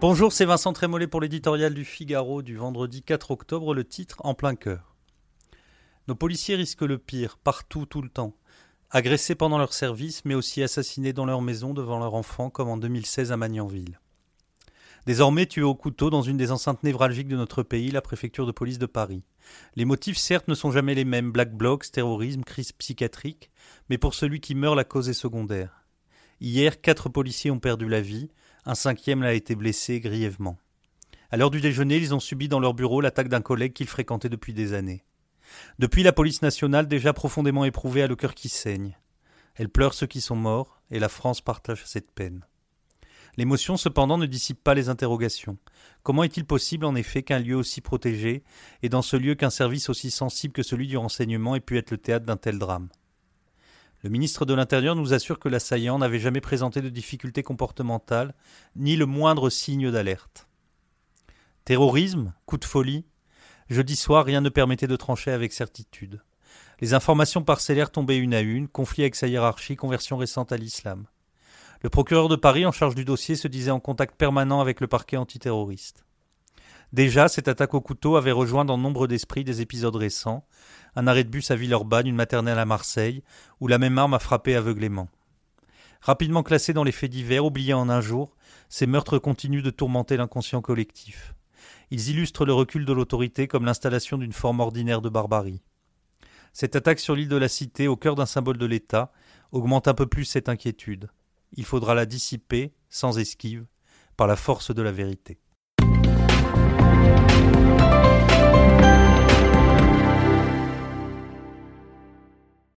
Bonjour, c'est Vincent Trémollet pour l'éditorial du Figaro du vendredi 4 octobre, le titre En plein cœur. Nos policiers risquent le pire, partout, tout le temps. Agressés pendant leur service, mais aussi assassinés dans leur maison devant leurs enfants, comme en 2016 à Magnanville. Désormais tués au couteau dans une des enceintes névralgiques de notre pays, la préfecture de police de Paris. Les motifs, certes, ne sont jamais les mêmes black blocs, terrorisme, crise psychiatrique, mais pour celui qui meurt, la cause est secondaire. Hier, quatre policiers ont perdu la vie, un cinquième l'a été blessé grièvement. À l'heure du déjeuner, ils ont subi dans leur bureau l'attaque d'un collègue qu'ils fréquentaient depuis des années. Depuis, la police nationale, déjà profondément éprouvée, a le cœur qui saigne. Elle pleure ceux qui sont morts, et la France partage cette peine. L'émotion, cependant, ne dissipe pas les interrogations. Comment est-il possible, en effet, qu'un lieu aussi protégé, et dans ce lieu qu'un service aussi sensible que celui du renseignement, ait pu être le théâtre d'un tel drame? Le ministre de l'Intérieur nous assure que l'assaillant n'avait jamais présenté de difficultés comportementales, ni le moindre signe d'alerte. Terrorisme Coup de folie Jeudi soir, rien ne permettait de trancher avec certitude. Les informations parcellaires tombaient une à une, conflit avec sa hiérarchie, conversion récente à l'islam. Le procureur de Paris en charge du dossier se disait en contact permanent avec le parquet antiterroriste. Déjà, cette attaque au couteau avait rejoint dans nombre d'esprits des épisodes récents, un arrêt de bus à Villeurbanne, une maternelle à Marseille, où la même arme a frappé aveuglément. Rapidement classés dans les faits divers, oubliés en un jour, ces meurtres continuent de tourmenter l'inconscient collectif. Ils illustrent le recul de l'autorité comme l'installation d'une forme ordinaire de barbarie. Cette attaque sur l'île de la Cité, au cœur d'un symbole de l'État, augmente un peu plus cette inquiétude. Il faudra la dissiper, sans esquive, par la force de la vérité.